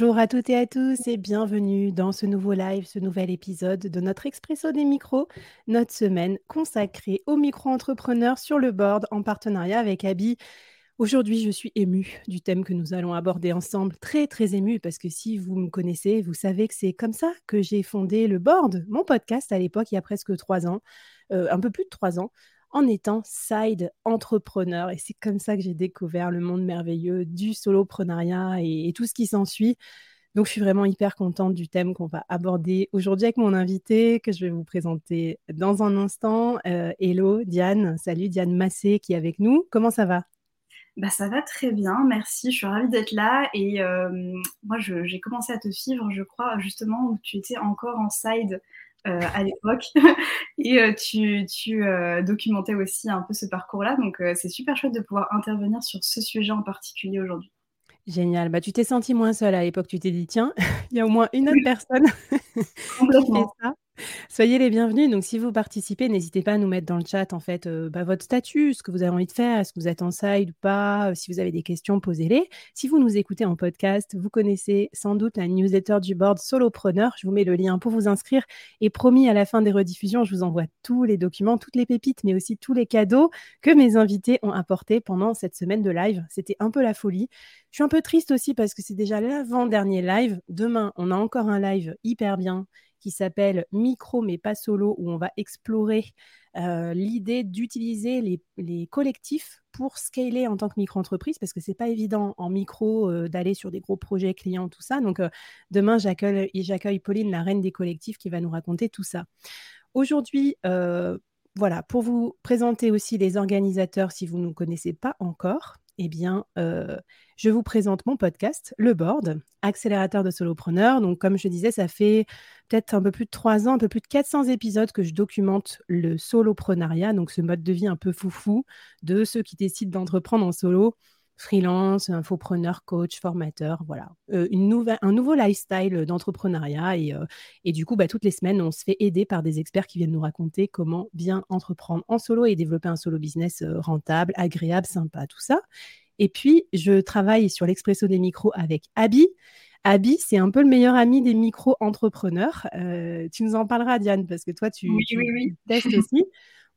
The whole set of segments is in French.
Bonjour à toutes et à tous et bienvenue dans ce nouveau live, ce nouvel épisode de notre Expresso des micros, notre semaine consacrée aux micro-entrepreneurs sur le board en partenariat avec Abby. Aujourd'hui, je suis émue du thème que nous allons aborder ensemble, très très émue parce que si vous me connaissez, vous savez que c'est comme ça que j'ai fondé le board, mon podcast à l'époque, il y a presque trois ans, euh, un peu plus de trois ans en étant side entrepreneur. Et c'est comme ça que j'ai découvert le monde merveilleux du soloprenariat et, tout ce qui s'ensuit. Donc, je suis vraiment hyper contente du thème qu'on va aborder aujourd'hui avec mon invité que je vais vous présenter dans un instant. Euh, hello, Diane. Salut, Diane Massé qui est avec nous. Comment ça va? Bah, ça va très bien, merci. Je suis ravie d'être là. Et euh, moi, j'ai commencé à te suivre, je crois, justement, où tu étais encore en side euh, à l'époque. et euh, tu, tu documentais aussi un peu ce parcours-là. Donc, c'est super chouette de pouvoir intervenir sur ce sujet en particulier aujourd'hui. Génial. Bah, tu t'es senti moins seule à l'époque. Tu t'es dit, tiens, il y a au moins une autre personne qui fait ça. Soyez les bienvenus. Donc, si vous participez, n'hésitez pas à nous mettre dans le chat, en fait, euh, bah, votre statut, ce que vous avez envie de faire, est-ce que vous êtes en side ou pas. Euh, si vous avez des questions, posez-les. Si vous nous écoutez en podcast, vous connaissez sans doute la newsletter du board Solopreneur. Je vous mets le lien pour vous inscrire. Et promis, à la fin des rediffusions, je vous envoie tous les documents, toutes les pépites, mais aussi tous les cadeaux que mes invités ont apportés pendant cette semaine de live. C'était un peu la folie. Je suis un peu triste aussi parce que c'est déjà l'avant-dernier live. Demain, on a encore un live hyper bien qui s'appelle Micro mais pas solo, où on va explorer euh, l'idée d'utiliser les, collectifs pour scaler en tant que micro-entreprise, parce que c'est pas évident en micro euh, d'aller sur des gros projets clients, tout ça. Donc euh, demain, j'accueille Pauline, la reine des collectifs, qui va nous raconter tout ça. Aujourd'hui, voilà, pour vous présenter aussi les organisateurs, si vous ne nous connaissez pas encore, eh bien, je vous présente mon podcast, Le Board, accélérateur de solopreneurs. Donc, comme je disais, ça fait peut-être un peu plus de trois ans, un peu plus de 400 épisodes que je documente le soloprenariat, donc ce mode de vie un peu foufou de ceux qui décident d'entreprendre en solo, freelance, infopreneur, coach, formateur, voilà. Euh, une nouvelle, un nouveau lifestyle d'entrepreneuriat. Et, euh, et, du coup, bah, toutes les semaines, on se fait aider par des experts qui viennent nous raconter comment bien entreprendre en solo et développer un solo business euh, rentable, agréable, sympa, tout ça. Et puis, je travaille sur l'expresso des micros avec Abby. Abby, c'est un peu le meilleur ami des micro-entrepreneurs. Euh, tu nous en parleras, Diane, parce que toi, tu, testes aussi.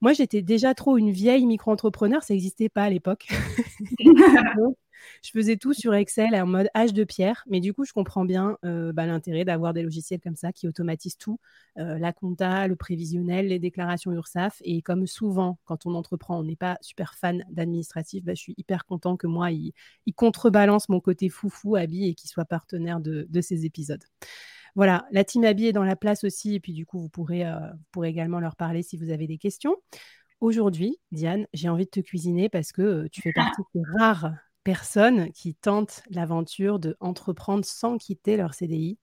Moi, j'étais déjà trop une vieille micro-entrepreneur, ça n'existait pas à l'époque. je faisais tout sur Excel en mode âge de pierre. Mais du coup, je comprends bien euh, bah, l'intérêt d'avoir des logiciels comme ça qui automatisent tout, euh, la compta, le prévisionnel, les déclarations URSAF. Et comme souvent, quand on entreprend, on n'est pas super fan d'administratif, bah, je suis hyper content que moi, il, contrebalance mon côté foufou, Abby, et qu'il soit partenaire de, ces épisodes. Voilà, la team Abby est dans la place aussi, et puis du coup, vous pourrez, euh, vous pourrez également leur parler si vous avez des questions. Aujourd'hui, Diane, j'ai envie de te cuisiner parce que tu fais partie des rares personnes qui tentent l'aventure de entreprendre sans quitter leur CDI.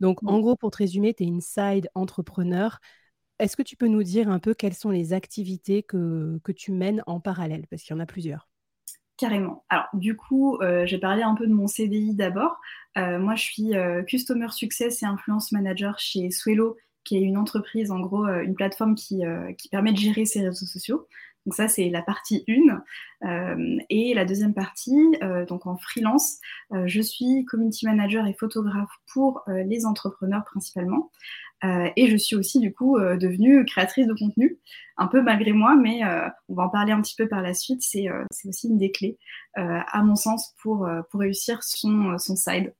Donc, en gros, pour te résumer, tu es une side entrepreneur. Est-ce que tu peux nous dire un peu quelles sont les activités que, que tu mènes en parallèle? Parce qu'il y en a plusieurs. Carrément. Alors, du coup, euh, j'ai parlé un peu de mon CDI d'abord. Euh, moi, je suis euh, Customer Success et Influence Manager chez Swello, qui est une entreprise, en gros, une plateforme qui, qui permet de gérer ses réseaux sociaux. Donc ça, c'est la partie 1. Euh, et la deuxième partie, euh, donc en freelance, euh, je suis community manager et photographe pour les entrepreneurs principalement. et je suis aussi du coup devenue créatrice de contenu, un peu malgré moi, mais on va en parler un petit peu par la suite. C'est aussi une des clés, à mon sens, pour, pour réussir son, son side.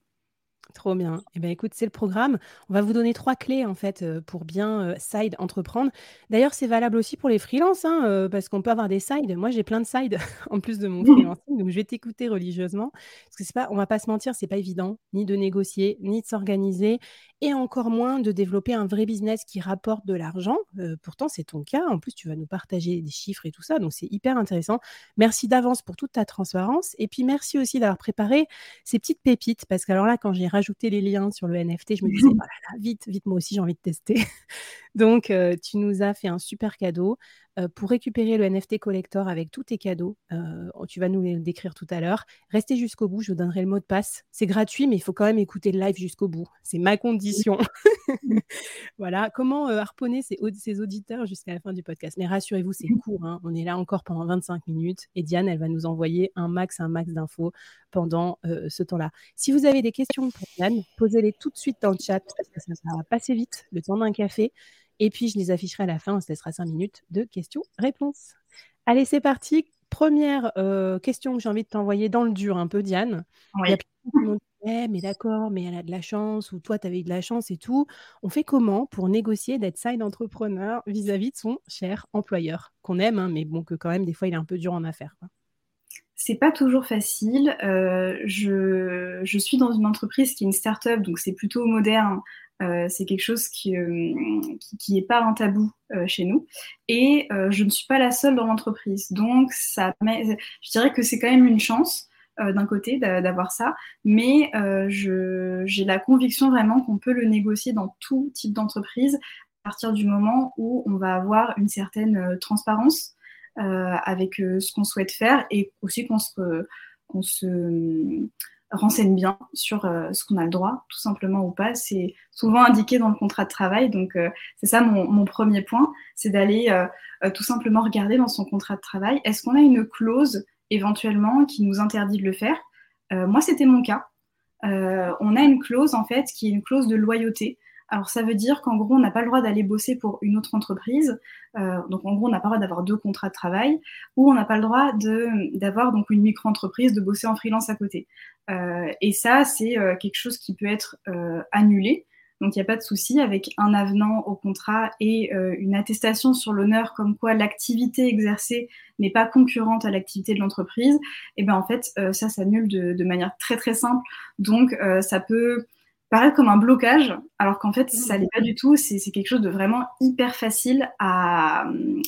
Trop bien. Eh bien, écoute, c'est le programme. On va vous donner trois clés, en fait, euh, pour bien euh, side entreprendre. D'ailleurs, c'est valable aussi pour les freelances, hein, euh, parce qu'on peut avoir des sides. Moi, j'ai plein de sides en plus de mon freelancing, donc je vais t'écouter religieusement. Parce que c'est pas, on va pas se mentir, c'est pas évident, ni de négocier, ni de s'organiser, et encore moins de développer un vrai business qui rapporte de l'argent. pourtant, c'est ton cas. En plus, tu vas nous partager des chiffres et tout ça, donc c'est hyper intéressant. Merci d'avance pour toute ta transparence. Et puis, merci aussi d'avoir préparé ces petites pépites, parce que alors là, quand j'ai rajouté ajouter les liens sur le NFT, je me disais, oh vite, vite, moi aussi j'ai envie de tester. Donc, euh, tu nous as fait un super cadeau. Pour récupérer le NFT collector avec tous tes cadeaux. tu vas nous les décrire tout à l'heure. Restez jusqu'au bout, je vous donnerai le mot de passe. C'est gratuit, mais il faut quand même écouter le live jusqu'au bout. C'est ma condition. voilà, comment harponner ses, auditeurs jusqu'à la fin du podcast? Mais rassurez-vous, c'est court. Hein. On est là encore pendant 25 minutes et Diane, elle va nous envoyer un max, un max d'infos pendant ce temps-là. Si vous avez des questions pour Diane, posez-les tout de suite dans le chat parce que ça va passer vite, le temps d'un café. Et puis, je les afficherai à la fin. On se laissera cinq minutes de questions-réponses. Allez, c'est parti. Première euh, question que j'ai envie de t'envoyer dans le dur un peu, Diane. Il y a plein qui m'ont dit «Eh, mais d'accord, mais elle a de la chance, ou toi, tu avais eu de la chance et tout. On fait comment pour négocier d'être side entrepreneur vis-à-vis de son cher employeur, qu'on aime, hein, mais bon, que quand même, des fois, il est un peu dur en affaires. C'est pas toujours facile. Euh, je, je, suis dans une entreprise qui est une start-up, donc c'est plutôt moderne. Euh, c'est quelque chose qui n'est euh, pas un tabou euh, chez nous. Et je ne suis pas la seule dans l'entreprise. Donc, ça, je dirais que c'est quand même une chance d'un côté d'avoir ça, mais j'ai la conviction vraiment qu'on peut le négocier dans tout type d'entreprise à partir du moment où on va avoir une certaine transparence avec ce qu'on souhaite faire et aussi qu'on se renseigne bien sur euh, ce qu'on a le droit, tout simplement ou pas. C'est souvent indiqué dans le contrat de travail. Donc, euh, c'est ça mon, premier point, c'est d'aller euh, tout simplement regarder dans son contrat de travail, est-ce qu'on a une clause éventuellement qui nous interdit de le faire? Moi, c'était mon cas. on a une clause, en fait, qui est une clause de loyauté. Alors ça veut dire qu'en gros, on n'a pas le droit d'aller bosser pour une autre entreprise. Donc en gros, on n'a pas le droit d'avoir deux contrats de travail, ou on n'a pas le droit d'avoir donc une micro-entreprise, de bosser en freelance à côté. Euh, et ça, c'est euh, quelque chose qui peut être annulé. Donc il n'y a pas de souci avec un avenant au contrat et une attestation sur l'honneur comme quoi l'activité exercée n'est pas concurrente à l'activité de l'entreprise. Et bien en fait, ça s'annule de, de, manière très très simple. Donc ça peut paraître comme un blocage, alors qu'en fait, ça n'est pas du tout. C'est quelque chose de vraiment hyper facile à,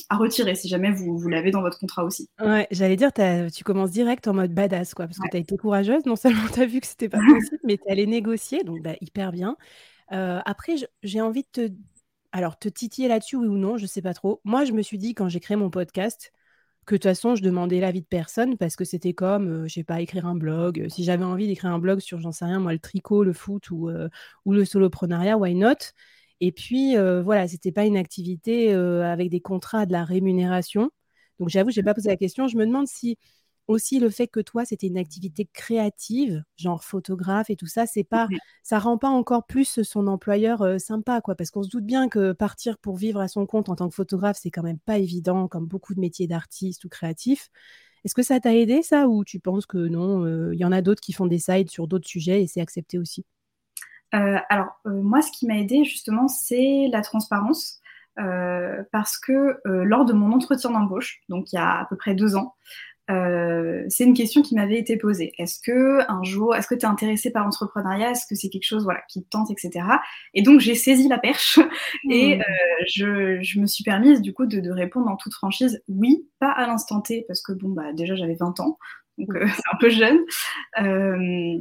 retirer si jamais vous, vous l'avez dans votre contrat aussi. Ouais, j'allais dire, tu commences direct en mode badass, quoi, parce que tu as été courageuse. Non seulement tu as vu que c'était pas possible, mais tu es allée négocier, donc bah, hyper bien. Euh, après, j'ai envie de te. Alors, te titiller là-dessus, oui ou non, je sais pas trop. Moi, je me suis dit, quand j'ai créé mon podcast, que de toute façon, je demandais l'avis de personne parce que c'était comme, euh, je sais pas, écrire un blog. Euh, si j'avais envie d'écrire un blog sur, j'en sais rien, moi, le tricot, le foot ou, euh, ou le soloprenariat, why not? Et puis, voilà, c'était pas une activité avec des contrats, de la rémunération. Donc, j'avoue, je n'ai pas posé la question. Je me demande si aussi le fait que toi, c'était une activité créative, genre photographe et tout ça, c'est pas, ça rend pas encore plus son employeur sympa, quoi, parce qu'on se doute bien que partir pour vivre à son compte en tant que photographe, c'est quand même pas évident, comme beaucoup de métiers d'artiste ou créatif. Est-ce que ça t'a aidé, ça, ou tu penses que non, il y en a d'autres qui font des sites sur d'autres sujets et c'est accepté aussi? Alors, moi, ce qui m'a aidé, justement, c'est la transparence. parce que lors de mon entretien d'embauche, donc il y a à peu près deux ans, euh, c'est une question qui m'avait été posée. Est-ce que un jour, est-ce que tu es intéressé par l'entrepreneuriat? Est-ce que c'est quelque chose voilà, qui te tente, etc. Et donc j'ai saisi la perche et mmh. euh, je, je, me suis permise du coup de, de, répondre en toute franchise oui, pas à l'instant T parce que bon bah déjà j'avais 20 ans, donc euh, c'est un peu jeune. Euh,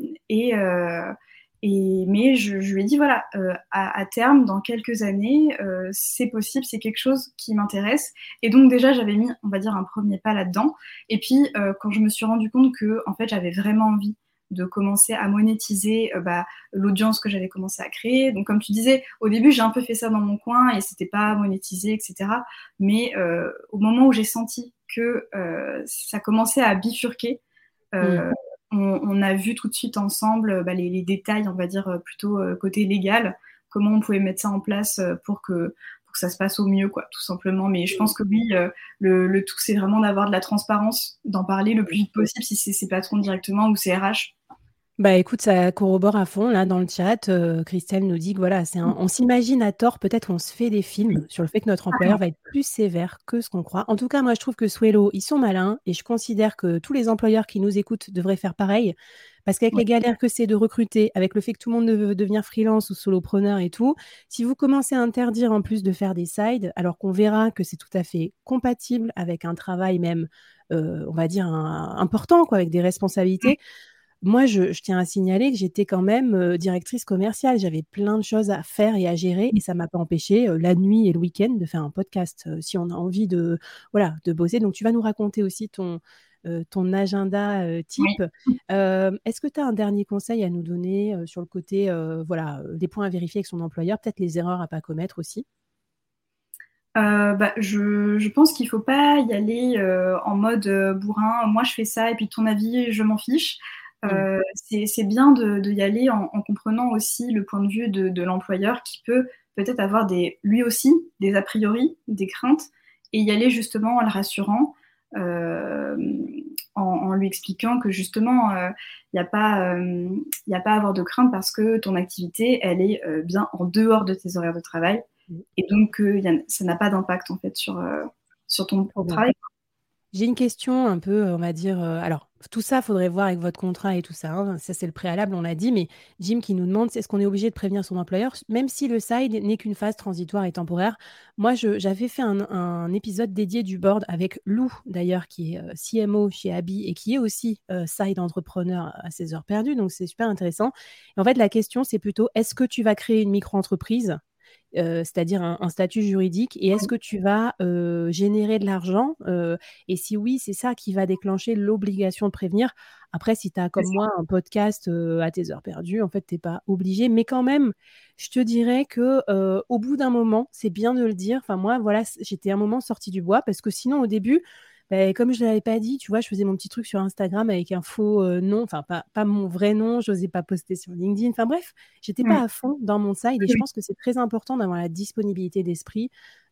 et mais je, lui ai dit, voilà, euh, à, terme, dans quelques années, euh, c'est possible, c'est quelque chose qui m'intéresse. Et donc déjà, j'avais mis, on va dire, un premier pas là-dedans. Et puis, euh, quand je me suis rendu compte que, en fait, j'avais vraiment envie de commencer à monétiser bah, l'audience que j'avais commencé à créer. Donc, comme tu disais, au début, j'ai un peu fait ça dans mon coin et c'était pas monétisé, etc. Mais au moment où j'ai senti que ça commençait à bifurquer, mmh on, a vu tout de suite ensemble bah, les, détails, on va dire euh, plutôt euh, côté légal, comment on pouvait mettre ça en place euh, pour que, ça se passe au mieux, quoi, tout simplement. Mais je pense que oui, le, tout, c'est vraiment d'avoir de la transparence, d'en parler le plus vite possible si c'est ses patrons directement ou c'est RH. Bah écoute, ça corrobore à fond là dans le chat. Christelle nous dit que voilà, c'est on s'imagine à tort, peut-être on se fait des films sur le fait que notre employeur va être plus sévère que ce qu'on croit. En tout cas, moi je trouve que Swello, ils sont malins et je considère que tous les employeurs qui nous écoutent devraient faire pareil. Parce qu'avec les galères que c'est de recruter, avec le fait que tout le monde veut devenir freelance ou solopreneur et tout, si vous commencez à interdire en plus de faire des sides, alors qu'on verra que c'est tout à fait compatible avec un travail même, on va dire, important, quoi, avec des responsabilités, moi, je, tiens à signaler que j'étais quand même euh, directrice commerciale. J'avais plein de choses à faire et à gérer et ça ne m'a pas empêché euh, la nuit et le week-end de faire un podcast euh, si on a envie de, voilà, de bosser. Donc, tu vas nous raconter aussi ton, ton agenda type. Est-ce que tu as un dernier conseil à nous donner sur le côté, voilà, des points à vérifier avec son employeur, peut-être les erreurs à ne pas commettre aussi? Bah, je, pense qu'il ne faut pas y aller en mode bourrin, moi je fais ça et puis ton avis, je m'en fiche. Euh, c'est bien de, y aller en, comprenant aussi le point de vue de, l'employeur qui peut peut-être avoir des, lui aussi des a priori, des craintes, et y aller justement en le rassurant, euh, en, lui expliquant que justement, il euh, n'y a, pas, a pas à avoir de crainte parce que ton activité, elle est bien en dehors de tes horaires de travail, et donc ça n'a pas d'impact en fait sur, sur ton travail. J'ai une question un peu, on va dire. Alors, tout ça, faudrait voir avec votre contrat et tout ça. Hein. Ça, c'est le préalable, on l'a dit. Mais Jim qui nous demande est-ce qu'on est obligé de prévenir son employeur, même si le side n'est qu'une phase transitoire et temporaire. Moi, j'avais fait un, épisode dédié du board avec Lou, d'ailleurs, qui est euh, CMO chez Abby et qui est aussi euh, side entrepreneur à ses heures perdues. Donc, c'est super intéressant. en fait, la question, c'est plutôt est-ce que tu vas créer une micro-entreprise? Euh, c'est-à-dire un, statut juridique, et est-ce que tu vas euh, générer de l'argent euh, Et si oui, c'est ça qui va déclencher l'obligation de prévenir? Après, si tu as comme moi un podcast à tes heures perdues, en fait, tu n'es pas obligé. Mais quand même, je te dirais que au bout d'un moment, c'est bien de le dire. Enfin, moi, voilà, j'étais un moment sortie du bois parce que sinon, au début, bah, comme je ne l'avais pas dit, tu vois, je faisais mon petit truc sur Instagram avec un faux euh, nom, enfin pas, pas mon vrai nom, je n'osais pas poster sur LinkedIn. Enfin bref, j'étais n'étais pas à fond dans mon side et je pense que c'est très important d'avoir la disponibilité d'esprit,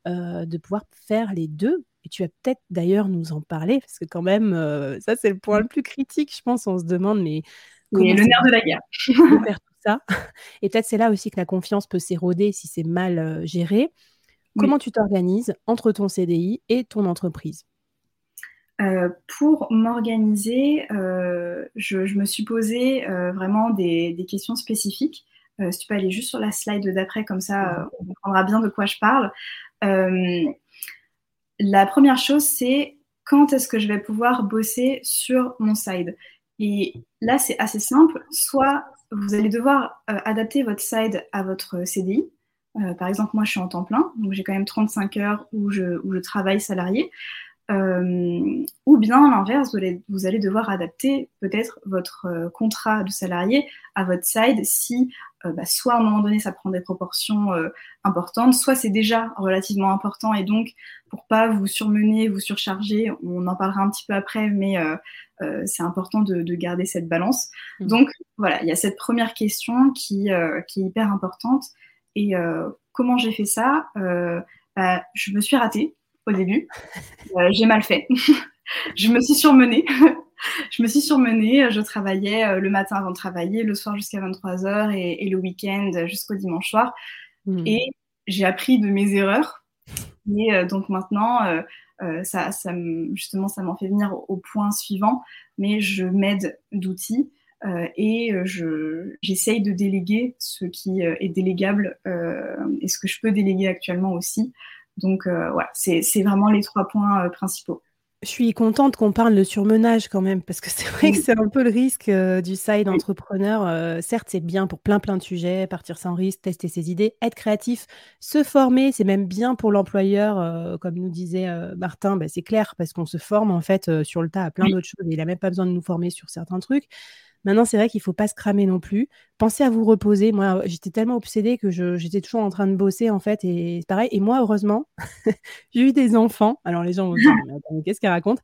euh, de pouvoir faire les deux. Et tu vas peut-être d'ailleurs nous en parler, parce que quand même, euh, ça c'est le point le plus critique, je pense. On se demande, mais comment le nerf de la guerre. faire tout ça. Et peut-être c'est là aussi que la confiance peut s'éroder si c'est mal géré. Comment tu t'organises entre ton CDI et ton entreprise? Euh, pour m'organiser, euh, je, me suis posé euh, vraiment des, questions spécifiques. si tu peux aller juste sur la slide d'après, comme ça on comprendra bien de quoi je parle. la première chose, c'est quand est-ce que je vais pouvoir bosser sur mon side? Et là, c'est assez simple. Soit vous allez devoir adapter votre side à votre CDI. par exemple, moi, je suis en temps plein, donc j'ai quand même 35 heures où je, où je travaille salarié. Euh, ou bien à l'inverse, vous, allez devoir adapter peut-être votre euh, contrat de salarié à votre side si euh, bah, soit à un moment donné ça prend des proportions importantes, soit c'est déjà relativement important et donc pour pas vous surmener, vous surcharger, on en parlera un petit peu après, mais c'est important de, garder cette balance. Mmh. Donc voilà, il y a cette première question qui, qui est hyper importante. Et comment j'ai fait ça? Bah, Je me suis ratée au début. Euh, j'ai mal fait. je me suis surmenée. je me suis surmenée. Je travaillais euh, le matin avant de travailler, le soir jusqu'à 23h et, le week-end jusqu'au dimanche soir. Hmm. Et j'ai appris de mes erreurs. Et euh, donc maintenant, ça, ça justement, ça m'en fait venir au, point suivant. Mais je m'aide d'outils. et j'essaye de déléguer ce qui est délégable et ce que je peux déléguer actuellement aussi donc euh, voilà, c'est vraiment les trois points euh, principaux. Je suis contente qu'on parle de surmenage quand même, parce que c'est vrai que c'est un peu le risque euh, du side entrepreneur. certes, c'est bien pour plein plein de sujets, partir sans risque, tester ses idées, être créatif, se former, c'est même bien pour l'employeur, comme nous disait Martin, bah, c'est clair, parce qu'on se forme en fait sur le tas à plein d'autres choses, il n'a même pas besoin de nous former sur certains trucs. Maintenant, c'est vrai qu'il ne faut pas se cramer non plus. Pensez à vous reposer. Moi, j'étais tellement obsédée que j'étais toujours en train de bosser, en fait. Et c'est pareil. Et moi, heureusement, j'ai eu des enfants. Alors, les gens vont dire, qu'est-ce qu'elle raconte?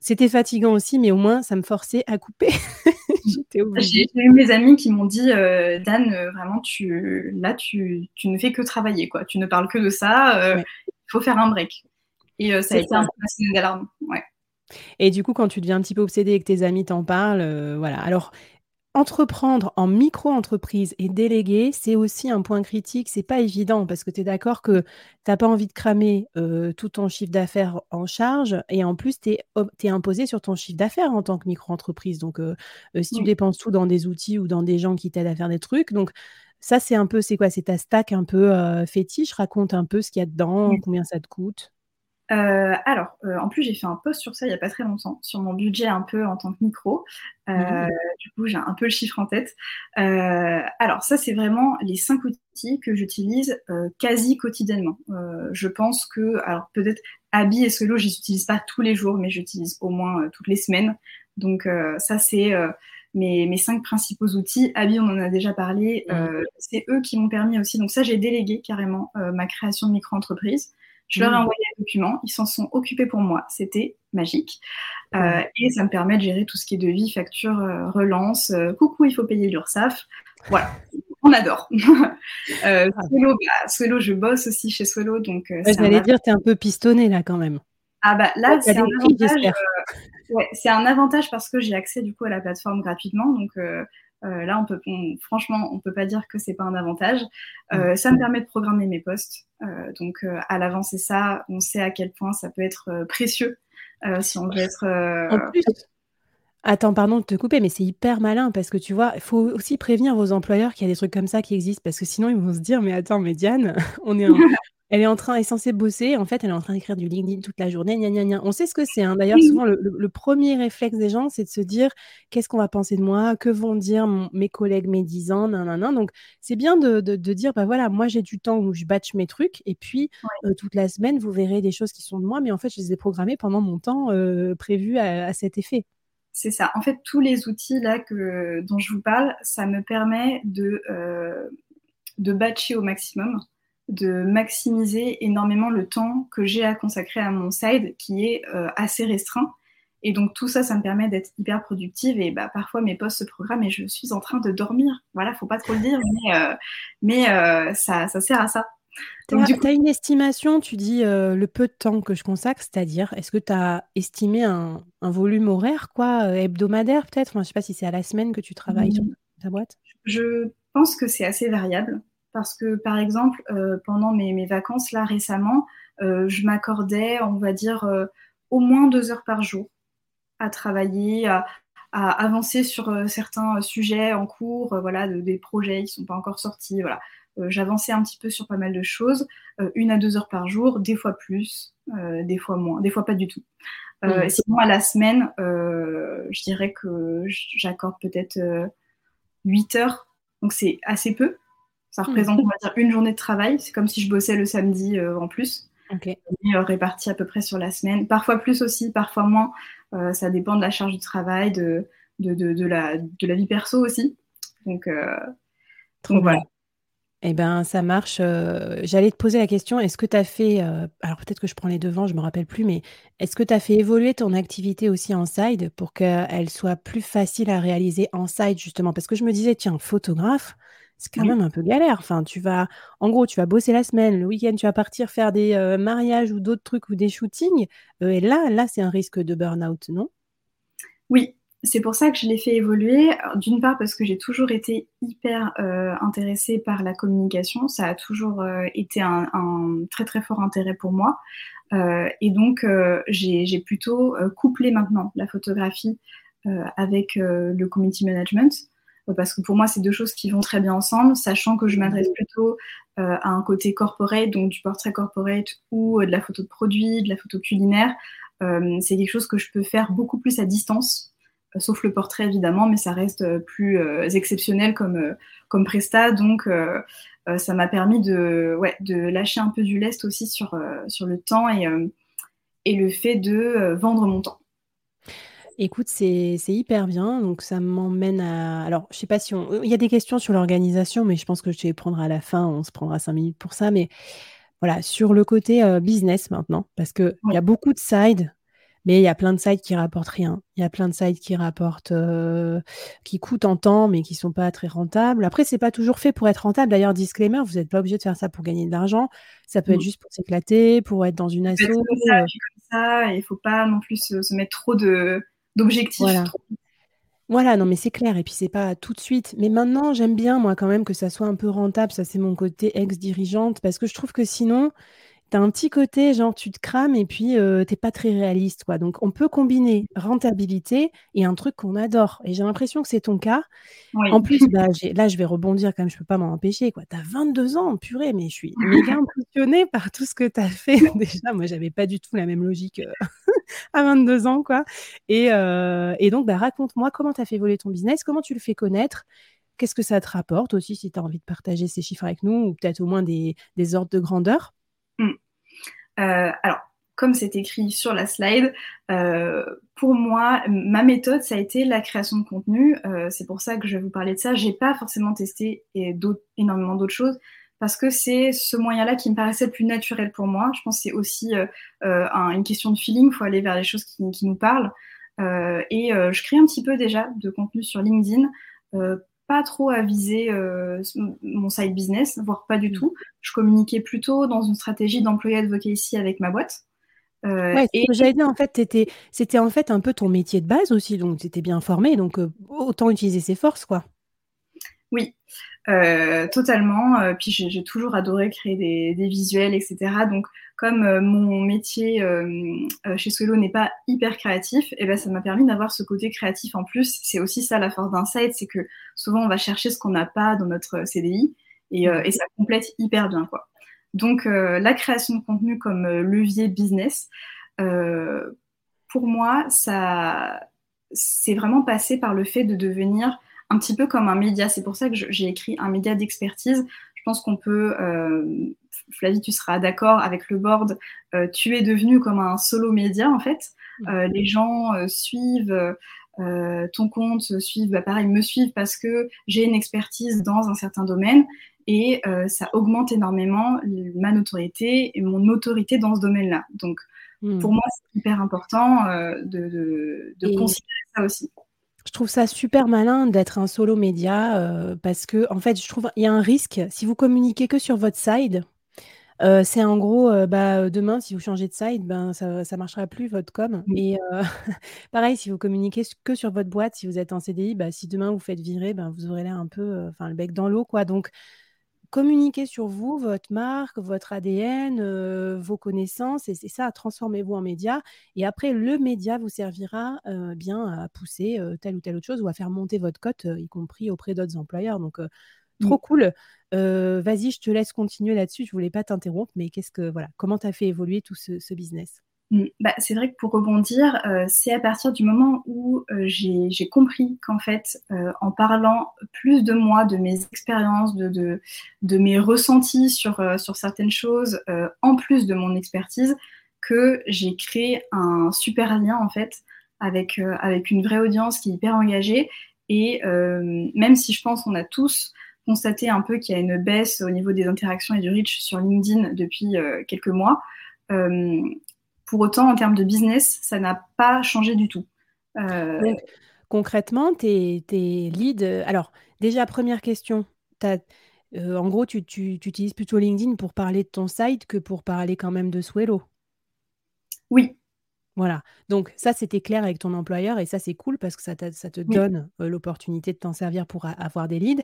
C'était fatigant aussi, mais au moins, ça me forçait à couper. J'étais obligée. J'ai eu mes amis qui m'ont dit, euh, Dan, euh, vraiment, tu, là, tu, tu, ne fais que travailler. quoi. Tu ne parles que de ça. Euh, il faut faire un break. Et ça a été un peu d'alarme. Ouais. Et du coup, quand tu deviens un petit peu obsédé et que tes amis t'en parlent, euh, voilà. Alors, entreprendre en micro-entreprise et déléguer, c'est aussi un point critique. C'est pas évident parce que tu es d'accord que tu n'as pas envie de cramer euh, tout ton chiffre d'affaires en charge et en plus, tu es, imposé sur ton chiffre d'affaires en tant que micro-entreprise. Donc, euh, si tu dépenses tout dans des outils ou dans des gens qui t'aident à faire des trucs, donc ça, c'est un peu, c'est quoi? C'est ta stack un peu fétiche? Raconte un peu ce qu'il y a dedans, combien ça te coûte? Euh, alors, euh, en plus, j'ai fait un post sur ça il n'y a pas très longtemps, sur mon budget un peu en tant que micro. Euh, mmh. Du coup, j'ai un peu le chiffre en tête. alors, ça, c'est vraiment les cinq outils que j'utilise quasi quotidiennement. je pense que, alors peut-être Abby et Solo, je les utilise pas tous les jours, mais j'utilise au moins toutes les semaines. Donc, ça, c'est mes, mes, cinq principaux outils. Abby, on en a déjà parlé. Mmh. c'est eux qui m'ont permis aussi. Donc, ça, j'ai délégué carrément ma création de micro-entreprise. Je leur ai mmh. envoyé un document, ils s'en sont occupés pour moi, c'était magique. Euh, et ça me permet de gérer tout ce qui est devis, facture, euh, relance. Euh, coucou, il faut payer l'URSSAF. Voilà, on adore. euh, ah. bah, je bosse aussi chez Swello. Donc, J'allais dire, tu es un peu pistonné là quand même. Ah bah là, c'est un, avantage, ouais, un avantage parce que j'ai accès du coup à la plateforme gratuitement. Donc euh, là, on peut, franchement, on peut pas dire que c'est pas un avantage. Euh, mm. ça me permet de programmer mes postes. Euh, donc, à l'avancer ça, on sait à quel point ça peut être précieux si on veut être. En plus, Attends, pardon de te couper, mais c'est hyper malin parce que tu vois, il faut aussi prévenir vos employeurs qu'il y a des trucs comme ça qui existent parce que sinon ils vont se dire, mais attends, mais Diane, on est, elle est en train, est censée bosser. En fait, elle est en train d'écrire du LinkedIn toute la journée. Gna, gna, gna. On sait ce que c'est. Hein. D'ailleurs, souvent, le, premier réflexe des gens, c'est de se dire qu'est-ce qu'on va penser de moi? Que vont dire mes collègues médisants nan, Donc, c'est bien de, dire bah voilà, moi, j'ai du temps où je batch mes trucs. Et puis, euh, toute la semaine, vous verrez des choses qui sont de moi. Mais en fait, je les ai programmées pendant mon temps euh, prévu à, cet effet. C'est ça. En fait, tous les outils là que, dont je vous parle, ça me permet de, euh, de batcher au maximum de maximiser énormément le temps que j'ai à consacrer à mon side qui est euh, assez restreint. Et donc tout ça, ça me permet d'être hyper productive et bah, parfois mes postes se programment et je suis en train de dormir. Voilà, faut pas trop le dire, mais, euh, euh, ça, sert à ça. Tu as, une estimation, tu dis le peu de temps que je consacre, c'est-à-dire, est-ce que tu as estimé un, volume horaire, quoi, hebdomadaire peut-être? Enfin, Je sais pas si c'est à la semaine que tu travailles sur mmh. ta boîte. Je pense que c'est assez variable parce que par exemple euh, pendant mes, vacances là récemment, euh, je m'accordais, on va dire, euh, au moins deux heures par jour à travailler, à, avancer sur certains sujets en cours, voilà, des projets qui sont pas encore sortis, voilà. J'avançais un petit peu sur pas mal de choses, une à deux heures par jour, des fois plus, des fois moins, des fois pas du tout. Sinon, à la semaine, je dirais que j'accorde peut-être 8 heures, donc c'est assez peu. Ça hmm. représente, on va dire, une journée de travail. C'est comme si je bossais le samedi euh, en plus. Okay. Euh, réparti à peu près sur la semaine. Parfois plus aussi, parfois moins. Euh, ça dépend de la charge du travail, de, de, de, la, de la vie perso aussi. Donc, donc voilà. Eh bien, ça marche. J'allais te poser la question, est-ce que tu as fait, alors peut-être que je prends les devants, je ne me rappelle plus, mais est-ce que tu as fait évoluer ton activité aussi en side pour qu'elle soit plus facile à réaliser en side, justement? Parce que je me disais, tiens, photographe, c'est quand même un peu galère. Enfin, tu vas, en gros, tu vas bosser la semaine, le week-end, tu vas partir faire des euh, mariages ou d'autres trucs ou des shootings. Euh, et là, là, c'est un risque de burn-out, non? Oui, c'est pour ça que je l'ai fait évoluer. D'une part, parce que j'ai toujours été hyper euh, intéressée par la communication. Ça a toujours été un, très très fort intérêt pour moi. et donc, j'ai plutôt couplé maintenant la photographie avec le community management parce que pour moi, c'est deux choses qui vont très bien ensemble, sachant que je m'adresse plutôt euh, à un côté corporate, donc du portrait corporate ou euh, de la photo de produit, de la photo culinaire. Euh, c'est quelque chose que je peux faire beaucoup plus à distance, sauf le portrait évidemment, mais ça reste plus exceptionnel comme, comme presta. Donc, ça m'a permis de, ouais, de lâcher un peu du lest aussi sur, sur le temps et, et le fait de vendre mon temps. Écoute, c'est hyper bien. Donc, ça m'emmène à. Alors, je sais pas si on. Il y a des questions sur l'organisation, mais je pense que je vais les prendre à la fin. On se prendra cinq minutes pour ça. Mais voilà, sur le côté euh, business maintenant, parce qu'il il y a beaucoup de sides, mais il y a plein de sites qui rapportent rien. Il y a plein de sites qui rapportent, euh, qui coûtent en temps, mais qui sont pas très rentables. Après, c'est pas toujours fait pour être rentable. D'ailleurs, disclaimer, vous n'êtes pas obligé de faire ça pour gagner de l'argent. Ça peut être juste pour s'éclater, pour être dans une asso. Ça, ça, il faut pas non plus se mettre trop de d'objectifs. Voilà. Voilà, non, mais c'est clair. Et puis, c'est pas tout de suite. Mais maintenant, j'aime bien, moi, quand même, que ça soit un peu rentable. Ça, c'est mon côté ex-dirigeante. Parce que je trouve que sinon, tu as un petit côté, genre, tu te crames et puis tu n'es pas très réaliste, quoi. Donc, on peut combiner rentabilité et un truc qu'on adore. Et j'ai l'impression que c'est ton cas. En plus, bah, là, je vais rebondir quand même, je peux pas m'en empêcher, quoi. Tu as 22 ans, purée, mais je suis méga impressionnée par tout ce que tu as fait. Déjà, moi, j'avais pas du tout la même logique à 22 ans, quoi. Et, et donc, bah, raconte-moi comment tu as fait voler ton business, comment tu le fais connaître Qu'est-ce que ça te rapporte aussi si tu as envie de partager ces chiffres avec nous ou peut-être au moins des, ordres de grandeur? Mmh. euh, Alors, comme c'est écrit sur la slide, euh, pour moi, ma méthode, ça a été la création de contenu. Euh, c'est pour ça que je vais vous parler de ça. Je n'ai pas forcément testé et énormément d'autres choses parce que c'est ce moyen-là qui me paraissait le plus naturel pour moi. Je pense que c'est aussi une question de feeling. Il faut aller vers les choses qui, qui nous parlent. et je crée un petit peu déjà de contenu sur LinkedIn pas trop à viser euh, mon side business, voire pas du mm. tout. Je communiquais plutôt dans une stratégie d'employé advocacy avec ma boîte. Euh, ouais, et j'allais dire, en fait, c'était en fait un peu ton métier de base aussi, donc tu étais bien formé, donc euh, autant utiliser ses forces, quoi. Oui, euh, totalement. Euh, puis j'ai toujours adoré créer des, des, visuels, etc. Donc, comme euh, mon métier chez Swello n'est pas hyper créatif, et eh ben, ça m'a permis d'avoir ce côté créatif en plus. C'est aussi ça la force d'un site, c'est que souvent on va chercher ce qu'on n'a pas dans notre CDI et, et, ça complète hyper bien. Quoi. Donc, la création de contenu comme levier business, pour moi, ça c'est vraiment passé par le fait de devenir un petit peu comme un média. C'est pour ça que j'ai écrit un média d'expertise. Je pense qu'on peut, euh, Flavie, tu seras d'accord avec le board, euh, tu es devenu comme un solo média en fait. Mm. Euh, les gens suivent ton compte, suivent, bah, pareil, me suivent parce que j'ai une expertise dans un certain domaine et ça augmente énormément ma notoriété et mon autorité dans ce domaine-là. Donc, mm. pour moi, c'est hyper important de, considérer ça aussi. Je trouve ça super malin d'être un solo média euh, parce que, en fait, je trouve il y a un risque. Si vous communiquez que sur votre side, euh, c'est en gros, euh, bah, demain, si vous changez de side, ben, ça ne marchera plus votre com. Et pareil, si vous communiquez que sur votre boîte, si vous êtes en CDI, bah, si demain vous faites virer, ben, vous aurez l'air un peu, enfin, le bec dans l'eau, quoi. Donc, communiquez sur vous, votre marque, votre ADN, euh, vos connaissances, et c'est ça, transformez-vous en média. Et après, le média vous servira euh, bien à pousser euh, telle ou telle autre chose ou à faire monter votre cote, y compris auprès d'autres employeurs. Donc, trop cool. Vas-y, je te laisse continuer là-dessus. Je voulais pas t'interrompre, mais qu'est-ce que voilà, comment tu as fait évoluer tout ce business? Bah, c'est vrai que pour rebondir, euh, c'est à partir du moment où euh, j'ai compris qu'en fait, euh, en parlant plus de moi, de mes expériences, de, mes ressentis sur, certaines choses, en plus de mon expertise, que j'ai créé un super lien en fait avec une vraie audience qui est hyper engagée. Et même si je pense qu'on a tous constaté un peu qu'il y a une baisse au niveau des interactions et du reach sur LinkedIn depuis quelques mois, pour autant, en termes de business, ça n'a pas changé du tout. Euh, concrètement, tes, leads. Euh, alors, déjà, première question. Euh, en gros, tu, utilises plutôt LinkedIn pour parler de ton site que pour parler quand même de Swello. Oui. Voilà. Donc, ça, c'était clair avec ton employeur et ça, c'est cool parce que ça, te donne l'opportunité de t'en servir pour avoir des leads.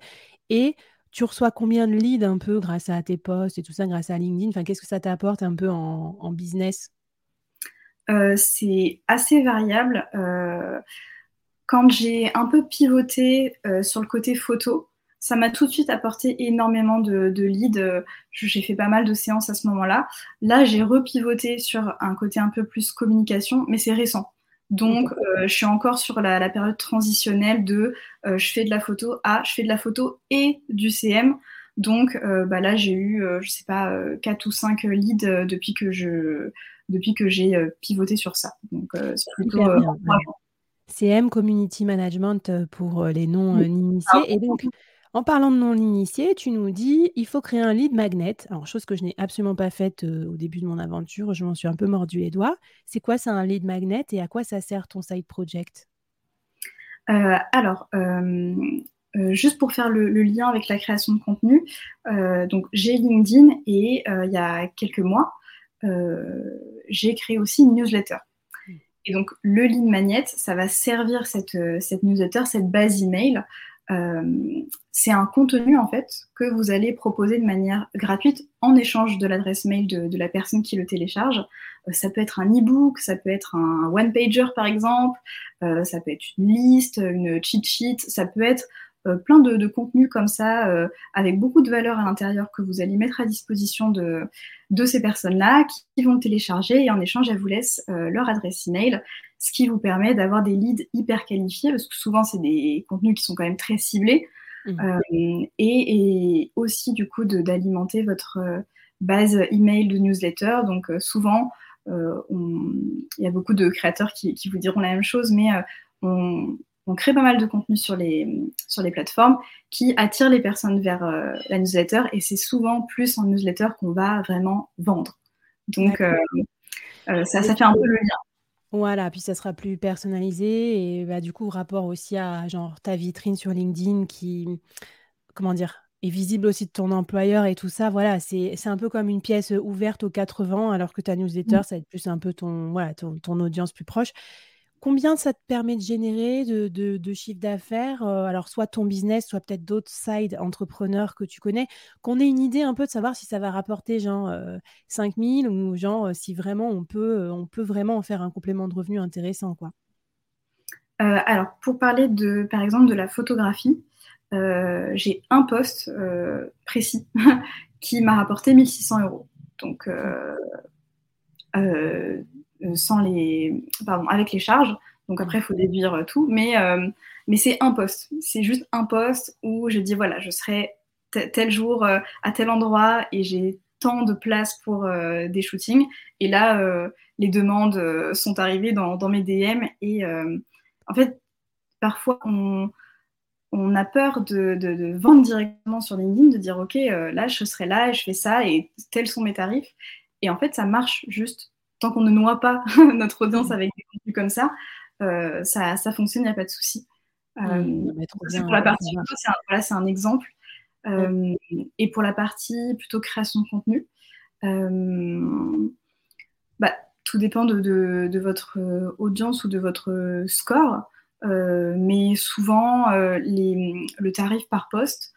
Et tu reçois combien de leads un peu grâce à tes posts et tout ça, grâce à LinkedIn? Enfin, qu'est-ce que ça t'apporte un peu en business? C'est assez variable. Euh, quand j'ai un peu pivoté euh, sur le côté photo, ça m'a tout de suite apporté énormément de, leads. J'ai fait pas mal de séances à ce moment-là. Là, j'ai repivoté sur un côté un peu plus communication, mais c'est récent. Donc, je suis encore sur la, période transitionnelle de je fais de la photo à je fais de la photo et du CM. Donc, bah là, j'ai eu, je sais pas, 4 ou 5 leads depuis que je, depuis que j'ai euh, pivoté sur ça. Donc, euh, c'est plutôt. Euh, CM, Community Management pour les non-initiés. Et donc, en parlant de non-initiés, tu nous dis il faut créer un lead magnet. Alors, chose que je n'ai absolument pas faite au début de mon aventure, je m'en suis un peu mordu les doigts. C'est quoi ça, un lead magnet et à quoi ça sert ton side project? Alors, juste pour faire le, lien avec la création de contenu, donc j'ai LinkedIn et il y a quelques mois, euh, j'ai créé aussi une newsletter. Et donc, le lead magnet, ça va servir cette, euh, cette newsletter, cette base email, c'est un contenu en fait que vous allez proposer de manière gratuite en échange de l'adresse mail de, la personne qui le télécharge. ça peut être un e-book, ça peut être un one-pager par exemple, ça peut être une liste, une cheat sheet, ça peut être euh, plein de, contenus comme ça, euh, avec beaucoup de valeur à l'intérieur que vous allez mettre à disposition de, de ces personnes-là, qui, vont le télécharger et en échange, elles vous laissent euh, leur adresse email, ce qui vous permet d'avoir des leads hyper qualifiés, parce que souvent, c'est des contenus qui sont quand même très ciblés, mmh. et, aussi du coup d'alimenter votre base email de newsletter. Donc souvent, il y a beaucoup de créateurs qui, qui, vous diront la même chose, mais on, on crée pas mal de contenu sur les, sur les plateformes qui attirent les personnes vers euh, la newsletter et c'est souvent plus en newsletter qu'on va vraiment vendre. Donc, euh, euh, ça, ça fait un peu le lien. Voilà, puis ça sera plus personnalisé et bah, du coup, rapport aussi à genre ta vitrine sur LinkedIn qui, comment dire, est visible aussi de ton employeur et tout ça. Voilà, c'est un peu comme une pièce ouverte aux quatre vents, alors que ta newsletter, mmh. ça va être plus un peu ton, voilà, ton audience plus proche. Combien ça te permet de générer de, chiffre d'affaires euh, Alors, soit ton business, soit peut-être d'autres side entrepreneurs que tu connais, qu'on ait une idée un peu de savoir si ça va rapporter genre euh, 5000 ou genre euh, si vraiment on peut, euh, on peut vraiment en faire un complément de revenu intéressant. alors, pour parler de, par exemple, de la photographie, j'ai un poste précis qui m'a rapporté 1600 euros. Donc, euh, sans les, pardon, avec les charges. Donc après, il faut déduire euh, tout. Mais, euh, mais c'est un poste. C'est juste un poste où je dis voilà, je serai tel jour à tel endroit et j'ai tant de place pour des shootings. Et là, les demandes sont arrivées dans, mes DM. Et en fait, parfois, on, on a peur de, de, vendre directement sur LinkedIn, de dire ok, là, je serai là et je fais ça et tels sont mes tarifs. Et en fait, ça marche juste tant qu'on ne noie pas notre audience mm. avec des contenus comme ça, euh, ça, ça, fonctionne, il n'y a pas de souci. Euh, pour la partie c'est un, exemple. Euh, et pour la partie plutôt création de contenu, bah, tout dépend de, de, votre audience ou de votre score. mais souvent, les, le tarif par poste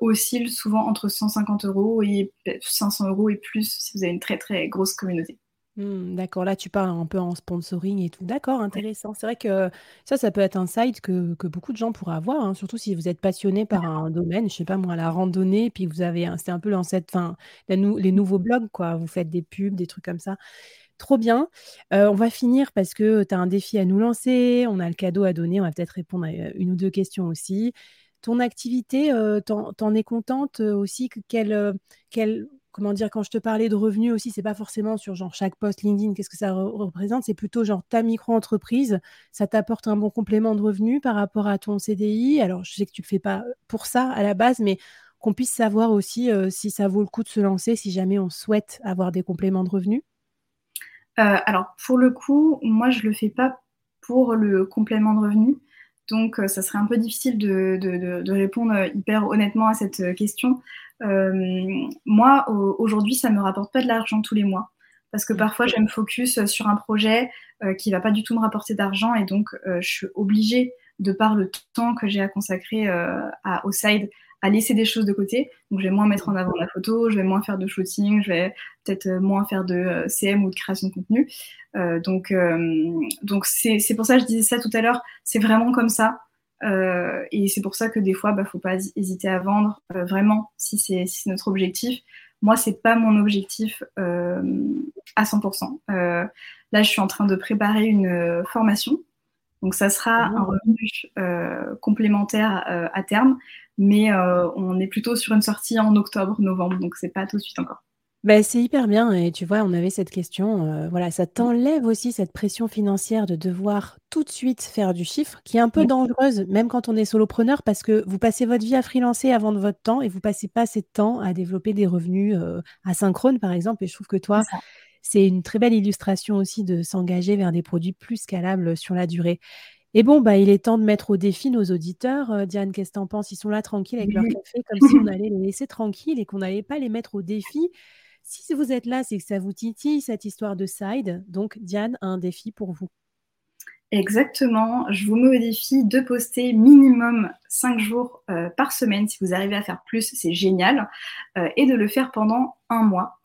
oscille souvent entre 150 euros et 500 euros et plus si vous avez une très très grosse communauté. Mmh, d'accord, là tu parles un peu en sponsoring et tout. D'accord, intéressant. C'est vrai que ça, ça peut être un site que, beaucoup de gens pourraient avoir, hein, surtout si vous êtes passionné par un domaine, je sais pas moi, la randonnée, puis vous avez, c'est un peu l'ancêtre, enfin, les nouveaux blogs, quoi. Vous faites des pubs, des trucs comme ça. Trop bien. Euh, on va finir parce que tu as un défi à nous lancer, on a le cadeau à donner, on va peut-être répondre à euh, une ou deux questions aussi. Ton activité, euh, t'en, es contente aussi quelle, quelle comment dire, quand je te parlais de revenus aussi, c'est pas forcément sur genre chaque poste LinkedIn, qu'est-ce que ça représente, c'est plutôt genre ta micro-entreprise, ça t'apporte un bon complément de revenus par rapport à ton CDI. Alors, je sais que tu le fais pas pour ça à la base, mais qu'on puisse savoir aussi euh, si ça vaut le coup de se lancer, si jamais on souhaite avoir des compléments de revenus. Euh, alors, pour le coup, moi, je le fais pas pour le complément de revenus. Donc, euh, ça serait un peu difficile de répondre hyper honnêtement à cette question. Euh, moi, aujourd'hui, ça me rapporte pas de l'argent tous les mois parce que parfois je me focus sur un projet euh, qui va pas du tout me rapporter d'argent et donc euh, je suis obligée de par le temps que j'ai à consacrer à, au side à laisser des choses de côté. Donc je vais moins mettre en avant la photo, je vais moins faire de shooting, je vais peut-être moins faire de CM ou de création de contenu. donc donc c'est pour ça que je disais ça tout à l'heure, c'est vraiment comme ça. Euh, et c'est pour ça que des fois, bah, faut pas hésiter à vendre euh, vraiment si c'est si notre objectif. Moi, c'est pas mon objectif euh, à 100%. Euh, là, je suis en train de préparer une formation, donc ça sera un revenu complémentaire à terme, mais on est plutôt sur une sortie en octobre, novembre, donc c'est pas tout de suite encore. Bah, c'est hyper bien et tu vois, on avait cette question, euh, voilà, ça t'enlève aussi cette pression financière de devoir tout de suite faire du chiffre, qui est un peu dangereuse, même quand on est solopreneur, parce que vous passez votre vie à freelancer avant de votre temps et vous passez pas assez de temps à développer des revenus euh, asynchrones, par exemple. Et je trouve que toi, c'est une très belle illustration aussi de s'engager vers des produits plus scalables sur la durée. Et bon, bah, il est temps de mettre au défi nos auditeurs. Euh, Diane, qu'est-ce que tu en penses? Ils sont là tranquilles avec leur café, comme si on allait les laisser tranquilles et qu'on n'allait pas les mettre au défi. Si vous êtes là, c'est que ça vous titille cette histoire de side. Donc, Diane a un défi pour vous. Exactement. Je vous modifie de poster minimum 5 jours euh, par semaine. Si vous arrivez à faire plus, c'est génial. Euh, et de le faire pendant un mois.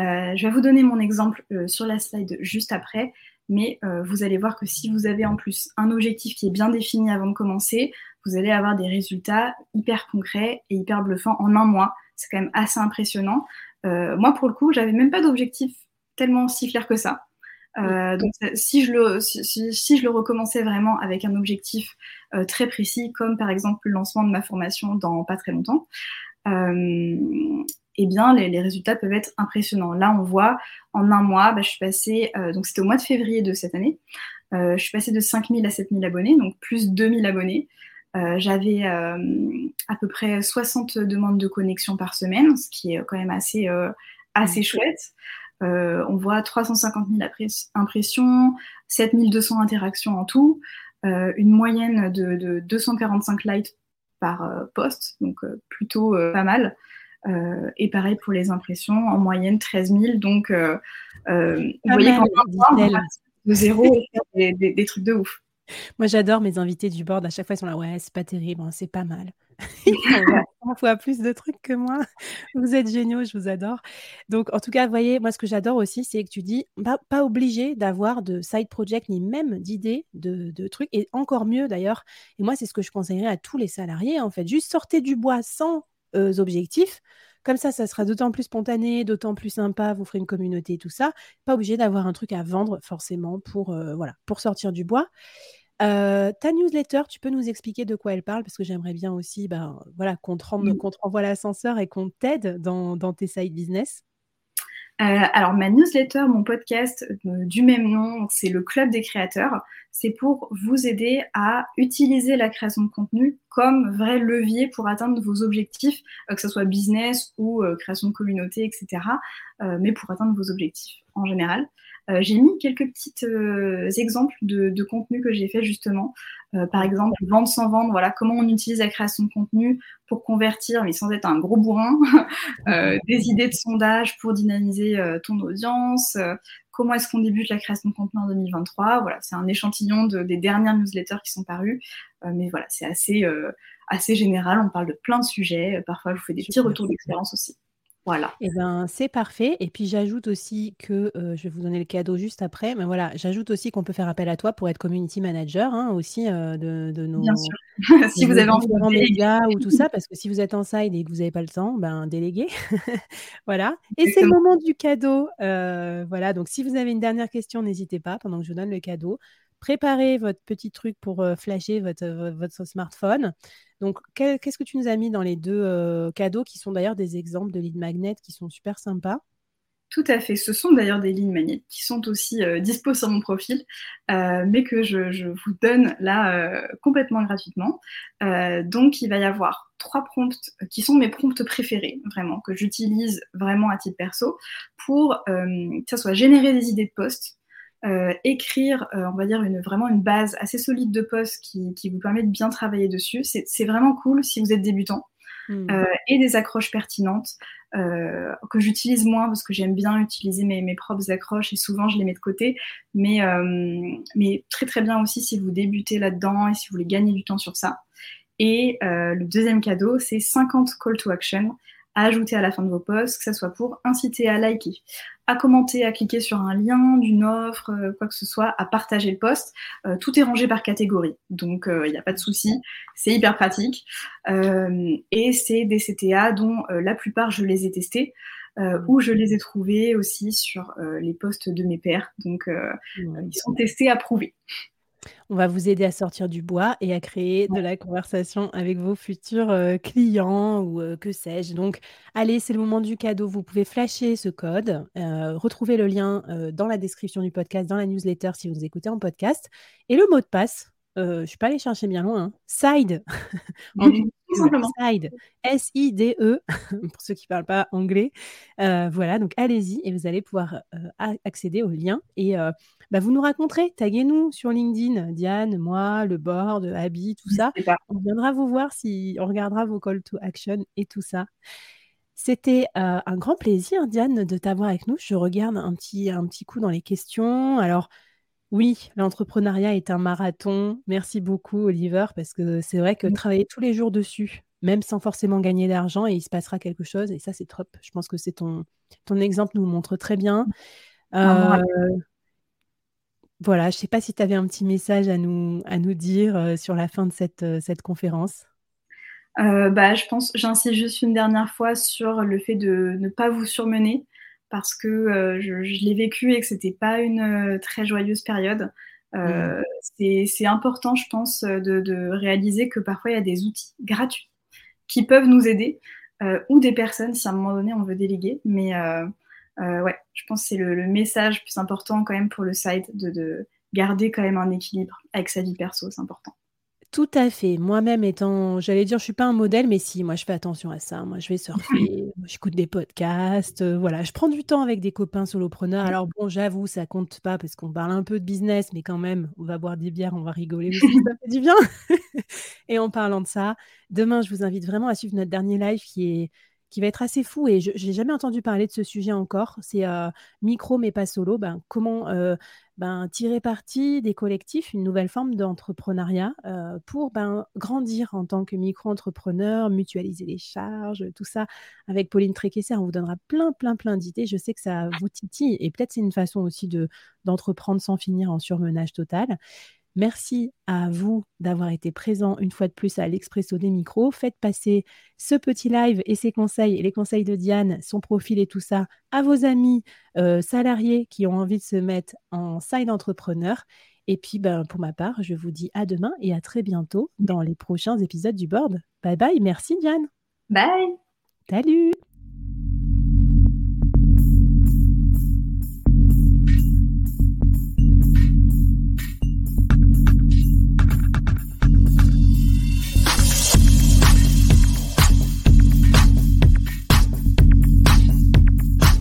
Euh, je vais vous donner mon exemple sur la slide juste après. Mais vous allez voir que si vous avez en plus un objectif qui est bien défini avant de commencer, vous allez avoir des résultats hyper concrets et hyper bluffants en un mois. C'est quand même assez impressionnant. moi, pour le coup, j'avais même pas d'objectif tellement si clair que ça. Euh, donc, si je, le, si, je le recommençais vraiment avec un objectif euh, très précis, comme par exemple le lancement de ma formation dans pas très longtemps, euh, eh bien, les, résultats peuvent être impressionnants. Là, on voit en un mois, bah, je suis passée, donc c'était au mois de février de cette année, je suis passée de 5000 à 7000 abonnés, donc plus 2000 abonnés. J'avais à peu près 60 demandes de connexion par semaine, ce qui est quand même assez, assez chouette. Euh, on voit 350 000 impressions, 7200 interactions en tout, euh, une moyenne de, 245 likes par euh, post, donc plutôt pas mal. et pareil pour les impressions, en moyenne 13 000. Donc, vous voyez qu'on de zéro et des, des, trucs de ouf. Moi, j'adore mes invités du board. À chaque fois, ils sont là, ouais, c'est pas terrible, hein, c'est pas mal. On voit plus de trucs que moi. Vous êtes géniaux, je vous adore. Donc, en tout cas, vous voyez, moi, ce que j'adore aussi, c'est que tu dis, pas, obligé d'avoir de side project ni même d'idées de, trucs, et encore mieux d'ailleurs. Et moi, c'est ce que je conseillerais à tous les salariés, en fait. Juste sortez du bois sans euh, objectifs. Comme ça, ça sera d'autant plus spontané, d'autant plus sympa, vous ferez une communauté, tout ça. Pas obligé d'avoir un truc à vendre forcément pour, euh, voilà, pour sortir du bois. Euh, ta newsletter, tu peux nous expliquer de quoi elle parle? Parce que j'aimerais bien aussi ben, voilà, qu'on te, renvoie l'ascenseur et qu'on t'aide dans, tes side business. Euh, alors, ma newsletter, mon podcast euh, du même nom, c'est le Club des créateurs. C'est pour vous aider à utiliser la création de contenu comme vrai levier pour atteindre vos objectifs, que ce soit business ou création de communauté, etc. mais pour atteindre vos objectifs en général. Euh, j'ai mis quelques petits euh, exemples de, de contenu que j'ai fait justement. Euh, par exemple, vendre sans vendre, voilà, comment on utilise la création de contenu pour convertir, mais sans être un gros bourrin, des idées de sondage pour dynamiser ton audience, comment est-ce qu'on débute la création de contenu en 2023. Voilà, c'est un échantillon de, des dernières newsletters qui sont parues, mais voilà, c'est assez, assez général, on parle de plein de sujets, parfois je vous fais des petits retours d'expérience aussi. Voilà. Et eh ben, c'est parfait. Et puis j'ajoute aussi que euh, je vais vous donner le cadeau juste après. Mais voilà, j'ajoute aussi qu'on peut faire appel à toi pour être community manager hein, aussi euh, de, de, nos. Bien sûr. si vous avez envie de médias ou tout ça, parce que si vous êtes en side et que vous n'avez pas le temps, ben déléguez. voilà. Et c'est le moment du cadeau. Euh, voilà. Donc si vous avez une dernière question, n'hésitez pas pendant que je vous donne le cadeau préparez votre petit truc pour euh, flasher votre, euh, votre, smartphone. Donc, qu'est-ce que tu nous as mis dans les deux euh, cadeaux qui sont d'ailleurs des exemples de lead magnet qui sont super sympas? Tout à fait. Ce sont d'ailleurs des lignes magnétiques qui sont aussi euh, dispo sur mon profil, mais que je, vous donne là complètement gratuitement. donc, il va y avoir trois prompts qui sont mes prompts préférés, vraiment, que j'utilise vraiment à titre perso pour que ça soit générer des idées de poste, euh, écrire, euh, on va dire, une, vraiment une base assez solide de poste qui, qui vous permet de bien travailler dessus. C'est vraiment cool si vous êtes débutant. Hmm. Euh, et des accroches pertinentes que j'utilise moins parce que j'aime bien utiliser mes, mes, propres accroches et souvent je les mets de côté. Mais, mais très très bien aussi si vous débutez là-dedans et si vous voulez gagner du temps sur ça. Et le deuxième cadeau, c'est 50 call to action à ajouter à la fin de vos posts, que ce soit pour inciter à liker, à commenter, à cliquer sur un lien d'une offre, euh, quoi que ce soit, à partager le post. Euh, tout est rangé par catégorie, donc il euh, n'y a pas de souci, c'est hyper pratique. et c'est des CTA dont la plupart je les ai testés. ou je les ai trouvés aussi sur les posts de mes pairs. Donc, ils sont testés, approuvés. On va vous aider à sortir du bois et à créer de la conversation avec vos futurs euh, clients ou euh, que sais-je. Donc, allez, c'est le moment du cadeau. Vous pouvez flasher ce code, euh, retrouver le lien dans la description du podcast, dans la newsletter si vous écoutez en podcast. Et le mot de passe, je ne suis pas allée chercher bien loin, hein. side, side, S-I-D-E, pour ceux qui ne parlent pas anglais. voilà, donc allez-y et vous allez pouvoir accéder au lien et bah, vous nous raconterez, taguez-nous sur LinkedIn, Diane, moi, le board, Abby, tout ça. On viendra vous voir si on regardera vos call to action et tout ça. C'était euh, un grand plaisir, Diane, de t'avoir avec nous. Je regarde un petit, un petit coup dans les questions. Alors, Oui, l'entrepreneuriat est un marathon. Merci beaucoup Oliver, parce que c'est vrai que travailler tous les jours dessus, même sans forcément gagner d'argent et il se passera quelque chose et ça c'est top. Je pense que c'est ton ton exemple nous le montre très bien. Rappel. voilà, je sais pas si tu avais un petit message à nous à nous dire, heu, sur la fin de cette, cette conférence? Bah, je pense j'insiste juste une dernière fois sur le fait de ne pas vous surmener parce que, heu, je je l'ai vécu et que c'était pas une, heu, très joyeuse période. Mmh. Heu, c'est important je pense, heu, de de réaliser que parfois il y a des outils gratuits qui peuvent nous aider, heu, ou des personnes si à un moment donné on veut déléguer. Mais, heu, ouais, je pense c'est le le message plus important quand même pour le side de de garder quand même un équilibre avec sa vie perso, c'est important. Tout à fait. Moi-même étant j'allais dire je suis pas un modèle, mais si, moi je fais attention à ça. Moi je vais surfer, j'écoute des podcasts, heu, voilà. Je prends du temps avec des copains solopreneurs. Alors bon, j'avoue, ça compte pas parce qu'on parle un peu de business, mais quand même, on va boire des bières, on va rigoler aussi, ça fait du bien. Et en parlant de ça, demain, je vous invite vraiment à suivre notre dernier live qui est qui va être assez fou et je j'ai jamais entendu parler de ce sujet encore. C'est, heu, micro mais pas solo. Ben, comment, heu, ben, tirer parti des collectifs, une nouvelle forme d'entrepreneuriat, heu, pour, ben, grandir en tant que micro-entrepreneur, mutualiser les charges, tout ça. Avec Pauline Tréquesser, on vous donnera plein, plein, plein d'idées. Je sais que ça vous titille et peut-être c'est une façon aussi de d'entreprendre sans finir en surmenage total. Merci à vous d'avoir été présents une fois de plus à l'expresso des micros. Faites passer ce petit live et ses conseils et les conseils de Diane, son profil et tout ça, à vos amis, heu, salariés qui ont envie de se mettre en side entrepreneur. Et puis, ben, pour ma part, je vous dis à demain et à très bientôt dans les prochains épisodes du board. Bye bye, merci Diane. Bye. Salut.